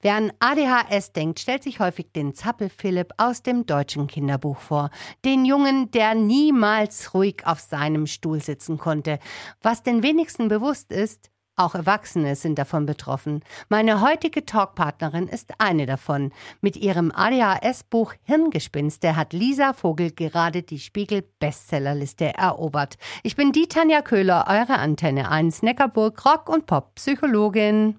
Wer an ADHS denkt, stellt sich häufig den Zappel-Philipp aus dem deutschen Kinderbuch vor. Den Jungen, der niemals ruhig auf seinem Stuhl sitzen konnte. Was den wenigsten bewusst ist, auch Erwachsene sind davon betroffen. Meine heutige Talkpartnerin ist eine davon. Mit ihrem ADHS-Buch Hirngespinste hat Lisa Vogel gerade die Spiegel-Bestsellerliste erobert. Ich bin die Tanja Köhler, eure Antenne 1 Neckarburg Rock- und Pop-Psychologin.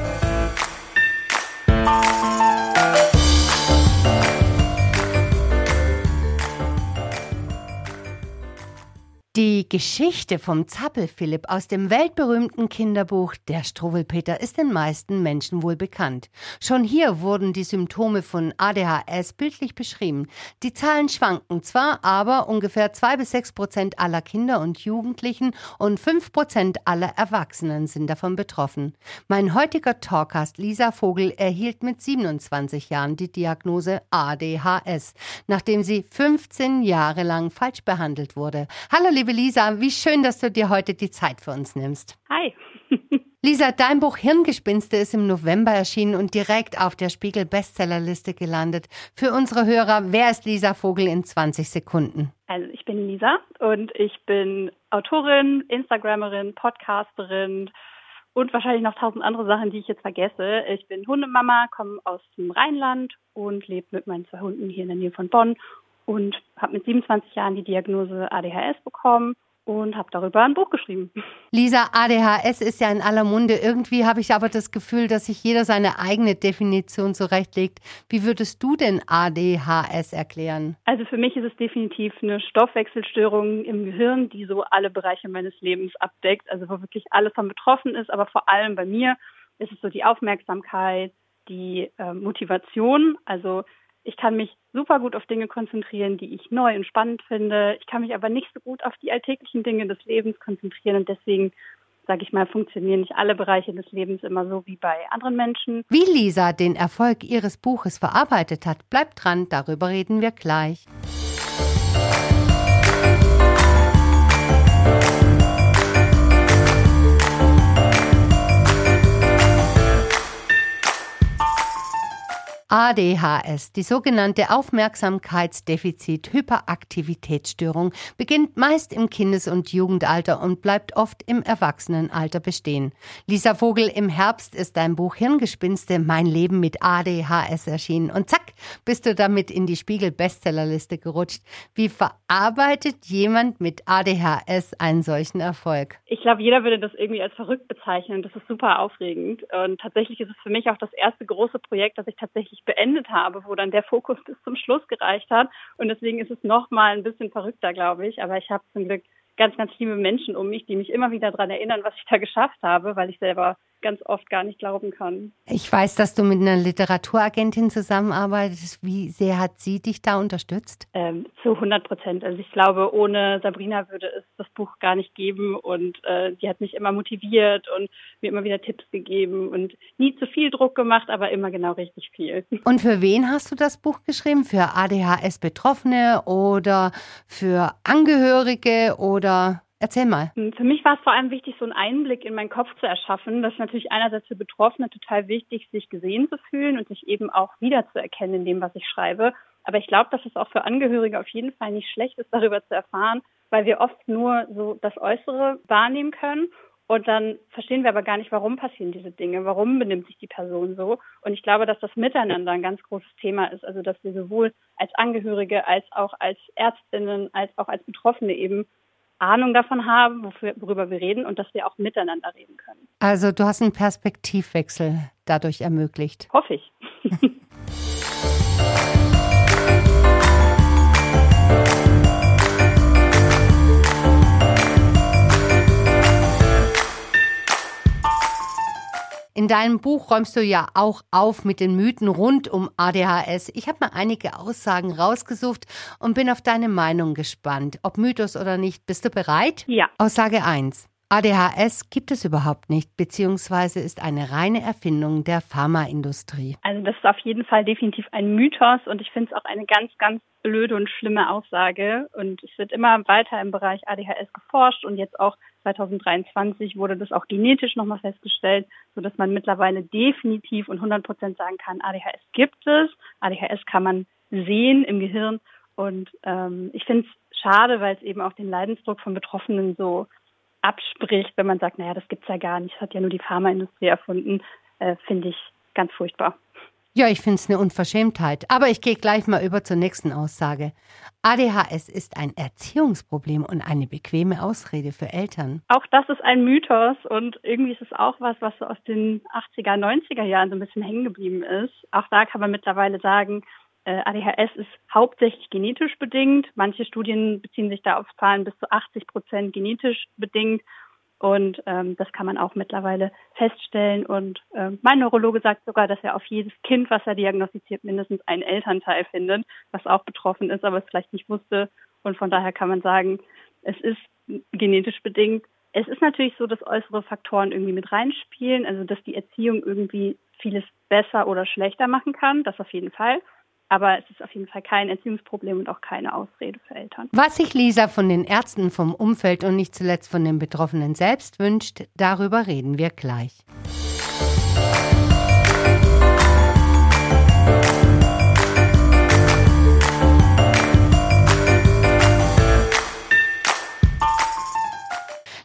Die Geschichte vom Zappel-Philipp aus dem weltberühmten Kinderbuch Der Struwwelpeter ist den meisten Menschen wohl bekannt. Schon hier wurden die Symptome von ADHS bildlich beschrieben. Die Zahlen schwanken zwar, aber ungefähr zwei bis sechs Prozent aller Kinder und Jugendlichen und fünf Prozent aller Erwachsenen sind davon betroffen. Mein heutiger Talkast Lisa Vogel erhielt mit 27 Jahren die Diagnose ADHS, nachdem sie 15 Jahre lang falsch behandelt wurde. Hallo liebe Lisa, wie schön, dass du dir heute die Zeit für uns nimmst. Hi. Lisa, dein Buch Hirngespinste ist im November erschienen und direkt auf der Spiegel Bestsellerliste gelandet. Für unsere Hörer, wer ist Lisa Vogel in 20 Sekunden? Also ich bin Lisa und ich bin Autorin, Instagrammerin, Podcasterin und wahrscheinlich noch tausend andere Sachen, die ich jetzt vergesse. Ich bin Hundemama, komme aus dem Rheinland und lebe mit meinen zwei Hunden hier in der Nähe von Bonn und habe mit 27 Jahren die Diagnose ADHS bekommen und habe darüber ein Buch geschrieben. Lisa, ADHS ist ja in aller Munde. Irgendwie habe ich aber das Gefühl, dass sich jeder seine eigene Definition zurechtlegt. Wie würdest du denn ADHS erklären? Also für mich ist es definitiv eine Stoffwechselstörung im Gehirn, die so alle Bereiche meines Lebens abdeckt. Also wo wirklich alles von betroffen ist, aber vor allem bei mir ist es so die Aufmerksamkeit, die äh, Motivation. Also ich kann mich super gut auf Dinge konzentrieren, die ich neu und spannend finde. Ich kann mich aber nicht so gut auf die alltäglichen Dinge des Lebens konzentrieren und deswegen sage ich mal, funktionieren nicht alle Bereiche des Lebens immer so wie bei anderen Menschen. Wie Lisa den Erfolg ihres Buches verarbeitet hat, bleibt dran, darüber reden wir gleich. ADHS, die sogenannte Aufmerksamkeitsdefizit-Hyperaktivitätsstörung, beginnt meist im Kindes- und Jugendalter und bleibt oft im Erwachsenenalter bestehen. Lisa Vogel, im Herbst ist dein Buch Hirngespinste, mein Leben mit ADHS erschienen und zack, bist du damit in die Spiegel-Bestsellerliste gerutscht. Wie verarbeitet jemand mit ADHS einen solchen Erfolg? Ich glaube, jeder würde das irgendwie als verrückt bezeichnen. Das ist super aufregend. Und tatsächlich ist es für mich auch das erste große Projekt, das ich tatsächlich beendet habe, wo dann der Fokus bis zum Schluss gereicht hat. Und deswegen ist es noch mal ein bisschen verrückter, glaube ich. Aber ich habe zum Glück ganz, ganz liebe Menschen um mich, die mich immer wieder daran erinnern, was ich da geschafft habe, weil ich selber ganz oft gar nicht glauben kann. Ich weiß, dass du mit einer Literaturagentin zusammenarbeitest. Wie sehr hat sie dich da unterstützt? Ähm, zu 100 Prozent. Also ich glaube, ohne Sabrina würde es das Buch gar nicht geben und äh, sie hat mich immer motiviert und mir immer wieder Tipps gegeben und nie zu viel Druck gemacht, aber immer genau richtig viel. Und für wen hast du das Buch geschrieben? Für ADHS-Betroffene oder für Angehörige oder Erzähl mal. Hm, für mich war es vor allem wichtig, so einen Einblick in meinen Kopf zu erschaffen. Das ist natürlich einerseits für Betroffene total wichtig, sich gesehen zu fühlen und sich eben auch wiederzuerkennen in dem, was ich schreibe. Aber ich glaube, dass es auch für Angehörige auf jeden Fall nicht schlecht ist, darüber zu erfahren, weil wir oft nur so das Äußere wahrnehmen können. Und dann verstehen wir aber gar nicht, warum passieren diese Dinge, warum benimmt sich die Person so. Und ich glaube, dass das Miteinander ein ganz großes Thema ist. Also, dass wir sowohl als Angehörige, als auch als Ärztinnen, als auch als Betroffene eben Ahnung davon haben, wofür, worüber wir reden und dass wir auch miteinander reden können. Also du hast einen Perspektivwechsel dadurch ermöglicht. Hoffe ich. deinem Buch räumst du ja auch auf mit den Mythen rund um ADHS. Ich habe mal einige Aussagen rausgesucht und bin auf deine Meinung gespannt. Ob Mythos oder nicht. Bist du bereit? Ja. Aussage 1. ADHS gibt es überhaupt nicht, beziehungsweise ist eine reine Erfindung der Pharmaindustrie. Also das ist auf jeden Fall definitiv ein Mythos und ich finde es auch eine ganz, ganz blöde und schlimme Aussage. Und es wird immer weiter im Bereich ADHS geforscht und jetzt auch 2023 wurde das auch genetisch nochmal festgestellt, sodass man mittlerweile definitiv und 100 Prozent sagen kann, ADHS gibt es. ADHS kann man sehen im Gehirn und ähm, ich finde es schade, weil es eben auch den Leidensdruck von Betroffenen so abspricht, wenn man sagt, naja, das gibt's ja gar nicht, das hat ja nur die Pharmaindustrie erfunden, äh, finde ich ganz furchtbar. Ja, ich finde es eine Unverschämtheit. Aber ich gehe gleich mal über zur nächsten Aussage. ADHS ist ein Erziehungsproblem und eine bequeme Ausrede für Eltern. Auch das ist ein Mythos und irgendwie ist es auch was, was so aus den 80er, 90er Jahren so ein bisschen hängen geblieben ist. Auch da kann man mittlerweile sagen, ADHS ist hauptsächlich genetisch bedingt. Manche Studien beziehen sich da auf Zahlen bis zu 80 Prozent genetisch bedingt. Und ähm, das kann man auch mittlerweile feststellen. Und äh, mein Neurologe sagt sogar, dass er auf jedes Kind, was er diagnostiziert, mindestens einen Elternteil findet, was auch betroffen ist, aber es vielleicht nicht wusste. Und von daher kann man sagen, es ist genetisch bedingt. Es ist natürlich so, dass äußere Faktoren irgendwie mit reinspielen, also dass die Erziehung irgendwie vieles besser oder schlechter machen kann, das auf jeden Fall. Aber es ist auf jeden Fall kein Erziehungsproblem und auch keine Ausrede für Eltern. Was sich Lisa von den Ärzten, vom Umfeld und nicht zuletzt von den Betroffenen selbst wünscht, darüber reden wir gleich.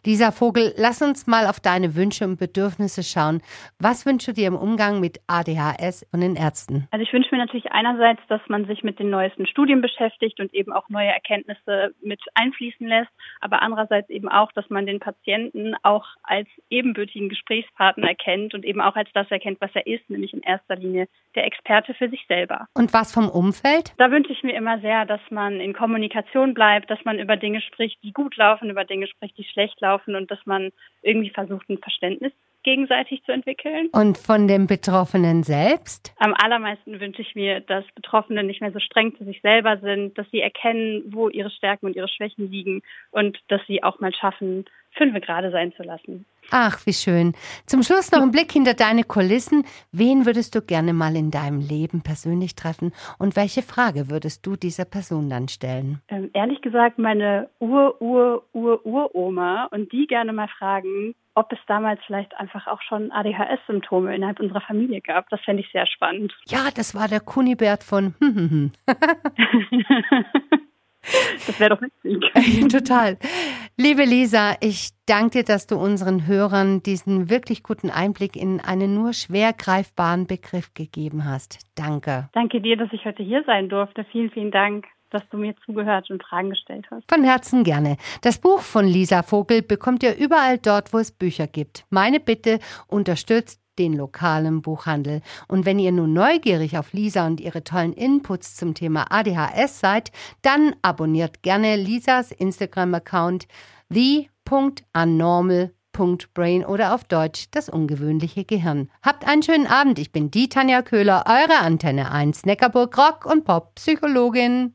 Lisa Vogel, lass uns mal auf deine Wünsche und Bedürfnisse schauen. Was wünschst du dir im Umgang mit ADHS und den Ärzten? Also ich wünsche mir natürlich einerseits, dass man sich mit den neuesten Studien beschäftigt und eben auch neue Erkenntnisse mit einfließen lässt, aber andererseits eben auch, dass man den Patienten auch als ebenbürtigen Gesprächspartner erkennt und eben auch als das erkennt, was er ist, nämlich in erster Linie der Experte für sich selber. Und was vom Umfeld? Da wünsche ich mir immer sehr, dass man in Kommunikation bleibt, dass man über Dinge spricht, die gut laufen, über Dinge spricht, die schlecht laufen laufen und dass man irgendwie versucht, ein Verständnis gegenseitig zu entwickeln. Und von den Betroffenen selbst? Am allermeisten wünsche ich mir, dass Betroffene nicht mehr so streng zu sich selber sind, dass sie erkennen, wo ihre Stärken und ihre Schwächen liegen und dass sie auch mal schaffen, fünfe gerade sein zu lassen. Ach, wie schön. Zum Schluss noch ein Blick hinter deine Kulissen. Wen würdest du gerne mal in deinem Leben persönlich treffen und welche Frage würdest du dieser Person dann stellen? Ähm, ehrlich gesagt, meine Ur-Ur-Ur-Uroma und die gerne mal fragen, ob es damals vielleicht einfach auch schon ADHS-Symptome innerhalb unserer Familie gab. Das fände ich sehr spannend. Ja, das war der Kunibert von. Das wäre doch witzig. Total. Liebe Lisa, ich danke dir, dass du unseren Hörern diesen wirklich guten Einblick in einen nur schwer greifbaren Begriff gegeben hast. Danke. Danke dir, dass ich heute hier sein durfte. Vielen, vielen Dank dass du mir zugehört und Fragen gestellt hast. Von Herzen gerne. Das Buch von Lisa Vogel bekommt ihr überall dort, wo es Bücher gibt. Meine Bitte, unterstützt den lokalen Buchhandel. Und wenn ihr nun neugierig auf Lisa und ihre tollen Inputs zum Thema ADHS seid, dann abonniert gerne Lisas Instagram-Account the.unnormal.brain oder auf Deutsch das ungewöhnliche Gehirn. Habt einen schönen Abend. Ich bin die Tanja Köhler, eure Antenne 1 Neckarburg Rock und Pop Psychologin.